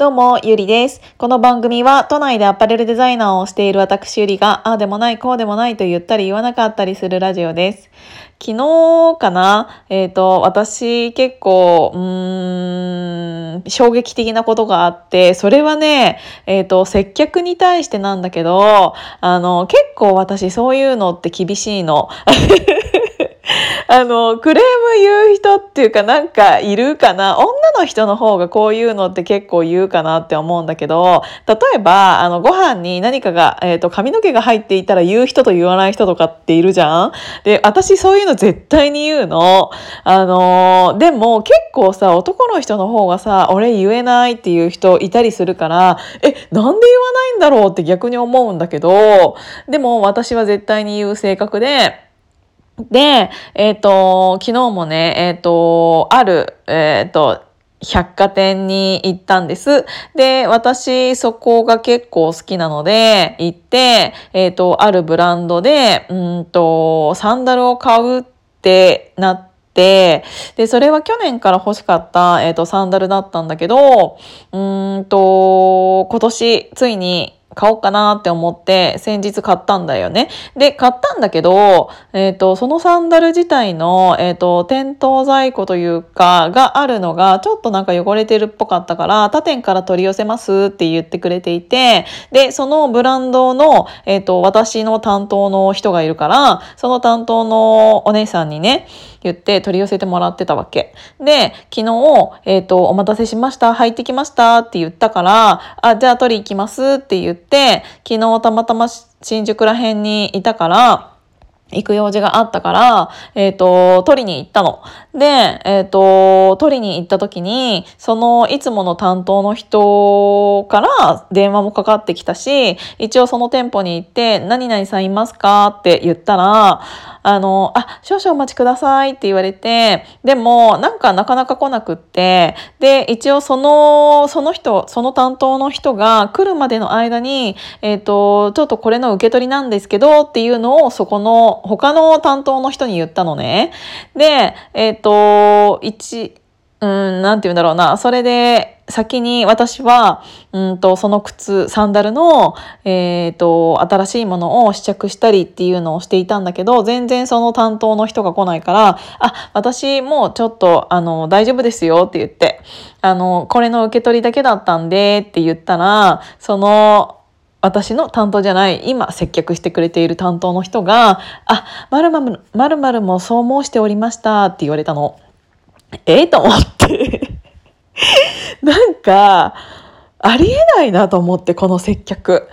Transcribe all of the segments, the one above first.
どうも、ゆりです。この番組は都内でアパレルデザイナーをしている私ゆりが、ああでもない、こうでもないと言ったり言わなかったりするラジオです。昨日かなえっ、ー、と、私結構、うーん、衝撃的なことがあって、それはね、えっ、ー、と、接客に対してなんだけど、あの、結構私そういうのって厳しいの。あの、クレーム言う人っていうかなんかいるかな？女の人の方がこういうのって結構言うかなって思うんだけど、例えば、あの、ご飯に何かが、えっ、ー、と、髪の毛が入っていたら言う人と言わない人とかっているじゃん？で、私そういうの絶対に言うの。あの、でも結構さ、男の人の方がさ、俺言えないっていう人いたりするから、え、なんで言わないんだろうって逆に思うんだけど、でも私は絶対に言う性格で、で、えっ、ー、と、昨日もね、えっ、ー、と、ある、えっ、ー、と、百貨店に行ったんです。で、私、そこが結構好きなので、行って、えっ、と、あるブランドで、うんと、サンダルを買うってなって、で、それは去年から欲しかった、えっ、と、サンダルだったんだけど、うんと、今年、ついに、買おうかなって思って先日買ったんだよね。で、買ったんだけど、えっ、ー、と、そのサンダル自体の、えっ、ー、と、店頭在庫というか、があるのが、ちょっとなんか汚れてるっぽかったから、他店から取り寄せますって言ってくれていて、で、そのブランドの、えっ、ー、と、私の担当の人がいるから、その担当のお姉さんにね、言って取り寄せてもらってたわけ。で、昨日、えっ、と、お待たせしました、入ってきましたって言ったから、あ、じゃあ取り行きますって言って、昨日たまたま新宿ら辺にいたから、行く用事があったから、えっ、ー、と、取りに行ったの。で、えっ、ー、と、取りに行った時に、そのいつもの担当の人から電話もかかってきたし、一応その店舗に行って、何々さんいますか？って言ったら、あの、あ、少々お待ちくださいって言われて、でも、なんかなかなか来なくって、で、一応その、その人、その担当の人が来るまでの間に、えっ、ー、と、ちょっとこれの受け取りなんですけどっていうのをそこの他の担当の人に言ったのね。で、えっ、ー、と、一、うん、なんて言うんだろうな。それで、先に私は、うんと、その靴、サンダルの、えっ、ー、と、新しいものを試着したりっていうのをしていたんだけど、全然その担当の人が来ないから、あ、私もちょっと、あの、大丈夫ですよって言って、あの、これの受け取りだけだったんでって言ったら、その、私の担当じゃない、今接客してくれている担当の人が、あ、まるまる、まるまるもそう申しておりましたって言われたの。ええと思って なんか、ありえないなと思って、この接客。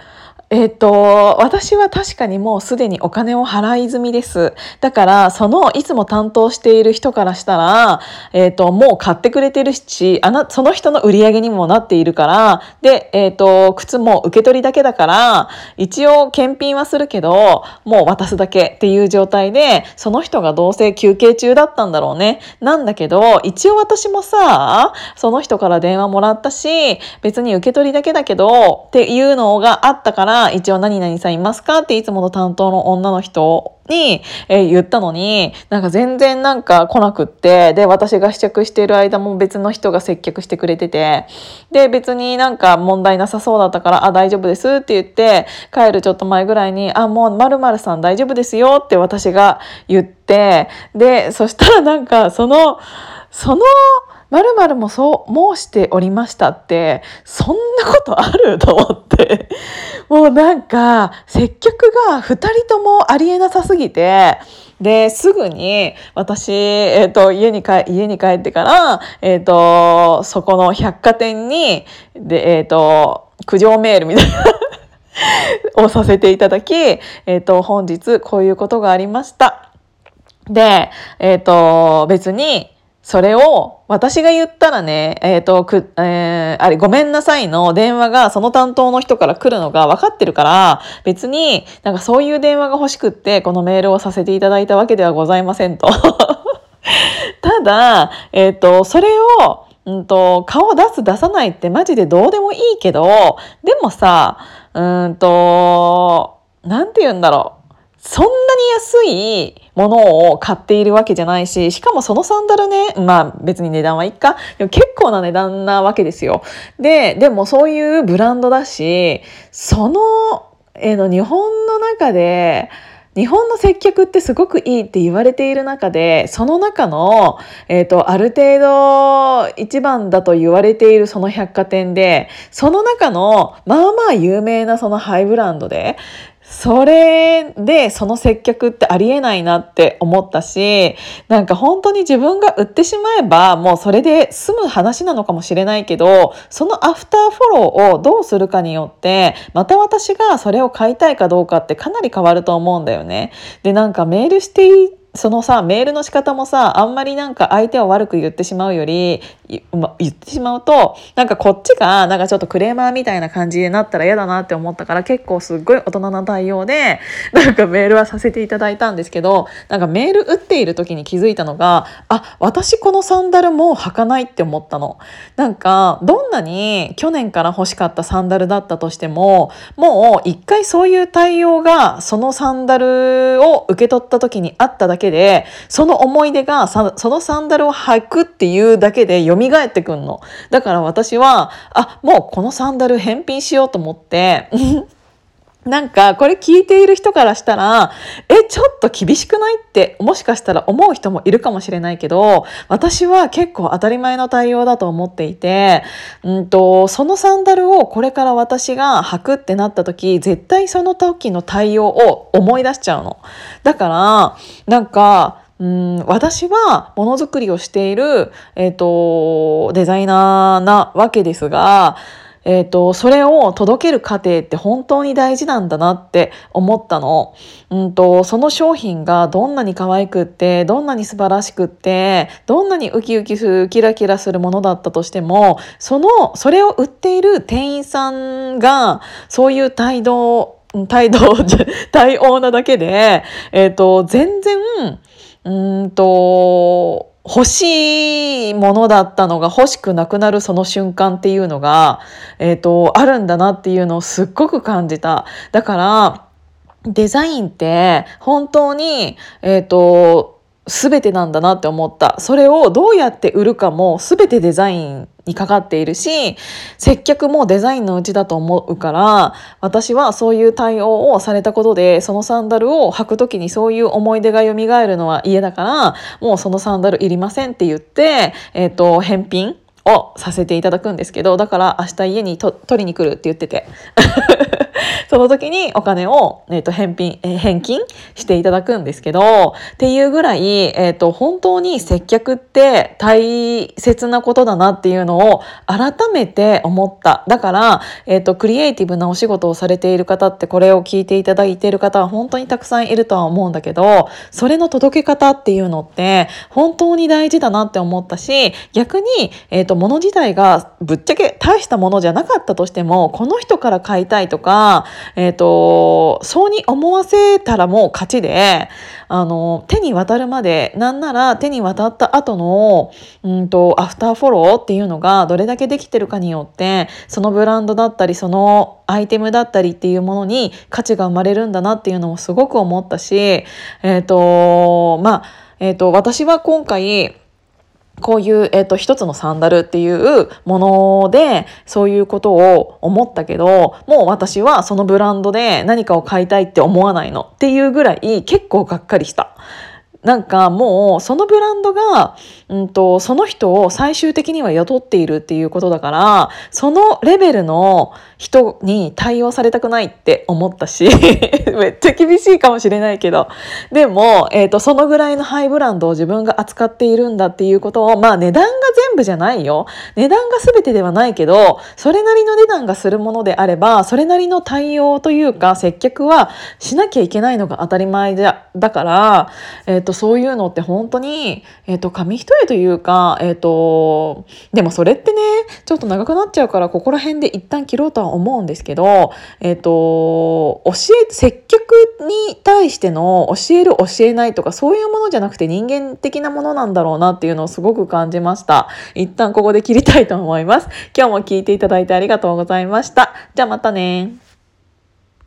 えっ、と、私は確かにもうすでにお金を払い済みです。だから、そのいつも担当している人からしたら、えっ、と、もう買ってくれてるし、あな、その人の売り上げにもなっているから、で、えっ、と、靴も受け取りだけだから、一応検品はするけど、もう渡すだけっていう状態で、その人がどうせ休憩中だったんだろうね。なんだけど、一応私もさ、その人から電話もらったし、別に受け取りだけだけど、っていうのがあったから、一応何々さんいますか？っていつもの担当の女の人に、えー、言ったのに、なんか全然なんか来なくって、で、私が試着している間も別の人が接客してくれてて、で、別になんか問題なさそうだったから、あ、大丈夫ですって言って、帰るちょっと前ぐらいに、あ、もう〇〇さん大丈夫ですよって私が言って、で、そしたらなんかその、その、まるまるもそう申しておりましたって、そんなことあると思って。もうなんか、接客が二人ともありえなさすぎて、で、すぐに私、えっ、ー、と、家に帰、家に帰ってから、えっ、ー、と、そこの百貨店に、で、えっ、ー、と、苦情メールみたいな をさせていただき、えっ、と、本日こういうことがありました。で、えっ、と、別に、それを私が言ったらね、えっ、ー、と、く、えー、あれ、ごめんなさいの電話がその担当の人から来るのが分かってるから、別になんかそういう電話が欲しくって、このメールをさせていただいたわけではございませんと。ただ、えっ、ー、と、それを、うんと、顔出す出さないってマジでどうでもいいけど、でもさ、うんと、なんて言うんだろう。そんなに安いものを買っているわけじゃないし、しかもそのサンダルね、まあ別に値段はいっか。でも結構な値段なわけですよ。で、でもそういうブランドだし、その、えー、の日本の中で、日本の接客ってすごくいいって言われている中でその中の、えーと、ある程度一番だと言われているその百貨店でその中のまあまあ有名なそのハイブランドでそれでその接客ってありえないなって思ったし、なんか本当に自分が売ってしまえばもうそれで済む話なのかもしれないけど、そのアフターフォローをどうするかによって、また私がそれを買いたいかどうかってかなり変わると思うんだよね。で、なんかメールしてそのさメールの仕方もさあんまりなんか相手を悪く言ってしまうより言ってしまうとなんかこっちがなんかちょっとクレーマーみたいな感じになったら嫌だなって思ったから結構すっごい大人な対応で なんかメールはさせていただいたんですけどなんかメール打っている時に気づいたのがあ私このサンダルもう履かないって思ったの。なんかどんなに去年から欲しかったサンダルだったとしてももう一回そういう対応がそのサンダルを受け取った時にあっただけでその思い出がそのサンダルを履くっていうだけで蘇ってくんの。だから私はあもうこのサンダル返品しようと思ってなんかこれ聞いている人からしたらえちょっと厳しくないってもしかしたら思う人もいるかもしれないけど私は結構当たり前の対応だと思っていて、うんと、そのサンダルをこれから私が履くってなった時絶対その時の対応を思い出しちゃうの。だからなんかうん私はものづくりをしている、えーとデザイナーなわけですがえっ、ー、と、それを届ける過程って本当に大事なんだなって思ったの。うんと、その商品がどんなに可愛くって、どんなに素晴らしくって、どんなにウキウキする、キラキラするものだったとしても、その、それを売っている店員さんが、そういう態度、態度、対応なだけで、えっ、ー、と、全然、うんと、欲しいものだったのが欲しくなくなるその瞬間っていうのが、えっ、ー、と、あるんだなっていうのをすっごく感じた。だから、デザインって本当に、えっ、ー、と、全てなんだなって思った。それをどうやって売るかも全てデザインにかかっているし接客もデザインのうちだと思うから私はそういう対応をされたことでそのサンダルを履く時にそういう思い出が蘇るのは嫌だからもうそのサンダルいりませんって言って、えーと返品をさせていただくんですけどだから明日家に取りに来るって言ってて その時にお金を、えーと、返品、えー、返金していただくんですけどっていうぐらい、えーと、本当に接客って大切なことだなっていうのを改めて思った。だから、えーと、クリエイティブなお仕事をされている方ってこれを聞いていただいている方は本当にたくさんいるとは思うんだけどそれの届け方っていうのって本当に大事だなって思ったし逆に、えー、と物自体がぶっちゃけ大したものじゃなかったとしてもこの人から買いたいとか、えっ、ー、とそうに思わせたらもう勝ちであの手に渡るまでなんなら手に渡った後のうんとアフターフォローっていうのがどれだけできてるかによってそのブランドだったりそのアイテムだったりっていうものに価値が生まれるんだなっていうのもすごく思ったしえっ、ー、とまあえっ、ー、と私は今回こういう、えっ、と、一つのサンダルっていうもので、そういうことを思ったけど、もう私はそのブランドで何かを買いたいって思わないのっていうぐらい結構がっかりした。なんかもうそのブランドが、うんと、その人を最終的には雇っているっていうことだからそのレベルの人に対応されたくないって思ったし めっちゃ厳しいかもしれないけど。でも、えーと、そのぐらいのハイブランドを自分が扱っているんだっていうことをまあ値段が全部じゃないよ。値段が全てではないけどそれなりの値段がするものであればそれなりの対応というか接客はしなきゃいけないのが当たり前だから、えーとそういうのって本当に、えっ、ー、と、紙一重というか、えっ、ー、と、でもそれってね、ちょっと長くなっちゃうから、ここら辺で一旦切ろうとは思うんですけど、えっ、ー、と、教え、接客に対しての教える教えないとか、そういうものじゃなくて人間的なものなんだろうなっていうのをすごく感じました。一旦ここで切りたいと思います。今日も聞いていただいてありがとうございました。じゃあまたね。